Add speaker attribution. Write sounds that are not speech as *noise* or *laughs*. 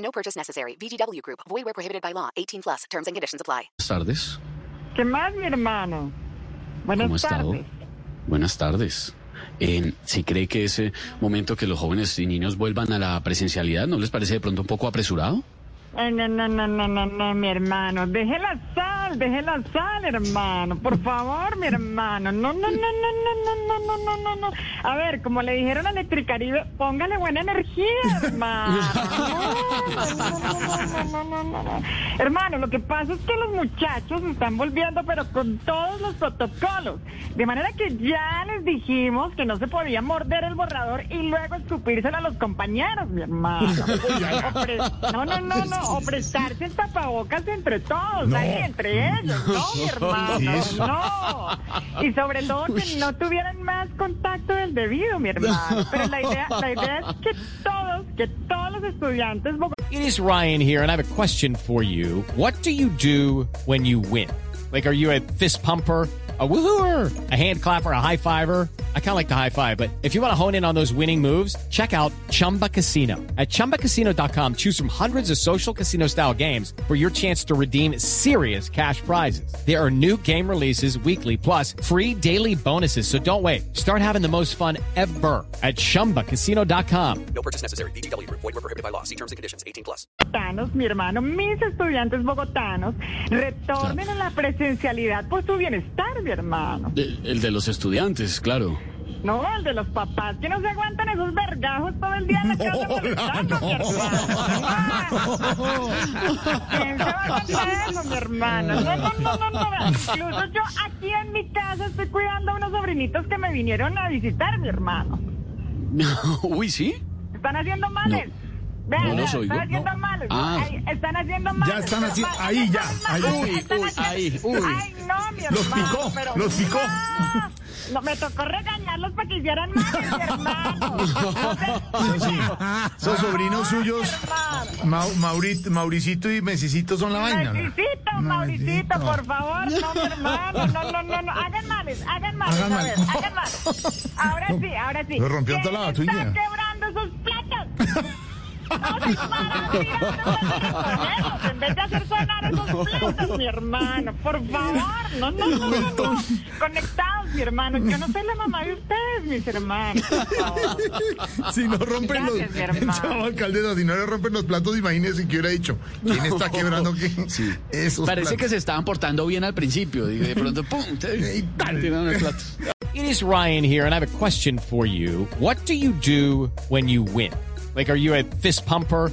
Speaker 1: No purchase necessary. VGW Group. Void where prohibited by law. 18 plus. Terms and conditions apply.
Speaker 2: Buenas tardes.
Speaker 3: ¿Qué más, mi hermano? Buenas
Speaker 2: ¿Cómo ha estado?
Speaker 3: tardes.
Speaker 2: Buenas tardes. Eh, ¿Sí cree que ese momento que los jóvenes y niños vuelvan a la presencialidad no les parece de pronto un poco apresurado?
Speaker 3: Ay, no, no, no, no, no, no, mi hermano. Deje la sal, deje la sal, hermano. Por favor, mi hermano. No, no, no, no, no, no, no, no, no, no, no. A ver, como le dijeron a Electricaribe, póngale buena energía, hermano. No, no, no, no, no, no, no. Hermano, lo que pasa es que los muchachos están volviendo, pero con todos los protocolos. De manera que ya les dijimos que no se podía morder el borrador y luego escupírselo a los compañeros, mi hermano. No, no, no, no. O prestarse el tapabocas entre todos, ahí entre ellos. *laughs* No, mi hermano, no. Y sobre todo que no tuvieran más contacto del debido, mi hermano. Pero la idea, la idea es que todos, que todos los estudiantes
Speaker 4: It is Ryan here, and I have a question for you. What do you do when you win? Like, are you a fist pumper? A woohooer, a hand clapper, a high fiver. I kind of like the high five, but if you want to hone in on those winning moves, check out Chumba Casino. At chumbacasino.com, choose from hundreds of social casino style games for your chance to redeem serious cash prizes. There are new game releases weekly, plus free daily bonuses. So don't wait. Start having the most fun ever at chumbacasino.com.
Speaker 5: No purchase necessary. VGW Group. Void were prohibited by law. See terms and conditions. 18 plus.
Speaker 3: bogotanos, mi hermano, mis estudiantes bogotanos, retornen a la presencialidad por su bienestar, mi hermano.
Speaker 2: De- el de los estudiantes, claro.
Speaker 3: No, el de los papás que no se aguantan esos vergajos todo el día en la casa molestando, mi hermano. ¿Quién se va a aguantar eso, mi hermano? No, no, no, no, no. Incluso yo aquí en mi casa estoy cuidando a unos sobrinitos que me vinieron a visitar, mi hermano.
Speaker 2: Uy, ¿sí?
Speaker 3: Están haciendo males. Vean,
Speaker 2: No los
Speaker 3: vean,
Speaker 2: oigo.
Speaker 3: están haciendo males.
Speaker 2: Ah.
Speaker 3: Están haciendo males.
Speaker 6: Ya están haciendo- ahí, ya, ahí.
Speaker 2: Uy, uy, ahí, uy.
Speaker 3: Ay, no, mi
Speaker 6: Los
Speaker 3: hermano,
Speaker 6: picó,
Speaker 3: pero
Speaker 6: los picó.
Speaker 3: No, no, me tocó regañarlos para que hicieran mi hermano.
Speaker 6: Esos sobrinos suyos,
Speaker 3: hermano.
Speaker 6: Mau- Maurit- Mauricito y Mesicito son la vaina. ¿no?
Speaker 3: Mauricito,
Speaker 6: No,
Speaker 3: Mauricito,
Speaker 6: Mauricito.
Speaker 3: por favor, no, mi hermano, no, no, no, no, hagan males, hagan males,
Speaker 6: Hagan
Speaker 3: a
Speaker 6: males.
Speaker 3: ver, hagan males. Ahora sí, ahora sí.
Speaker 6: Lo rompió
Speaker 3: ¿Quién
Speaker 6: toda la tuya.
Speaker 3: quebrando esos platos? No no, en vez de hacer sonar esos platos, mi hermano, por favor, no, no, no, no, no. Mi hermano, yo no soy la mamá de ustedes, mis hermanos.
Speaker 6: Si no rompen
Speaker 3: Gracias,
Speaker 6: los. *laughs* Chavo alcaldesa, si no le rompen los platos, imagínese que hubiera dicho. ¿Quién está quebrando qué?
Speaker 2: Sí.
Speaker 6: Esos
Speaker 2: Parece que
Speaker 6: platos.
Speaker 2: se estaban portando bien al principio y de pronto, ¡pum! *laughs*
Speaker 6: Y tal.
Speaker 2: Tiraron el plato.
Speaker 4: It is Ryan here, and I have a question for you. What do you do when you win? Like, are you a fist pumper?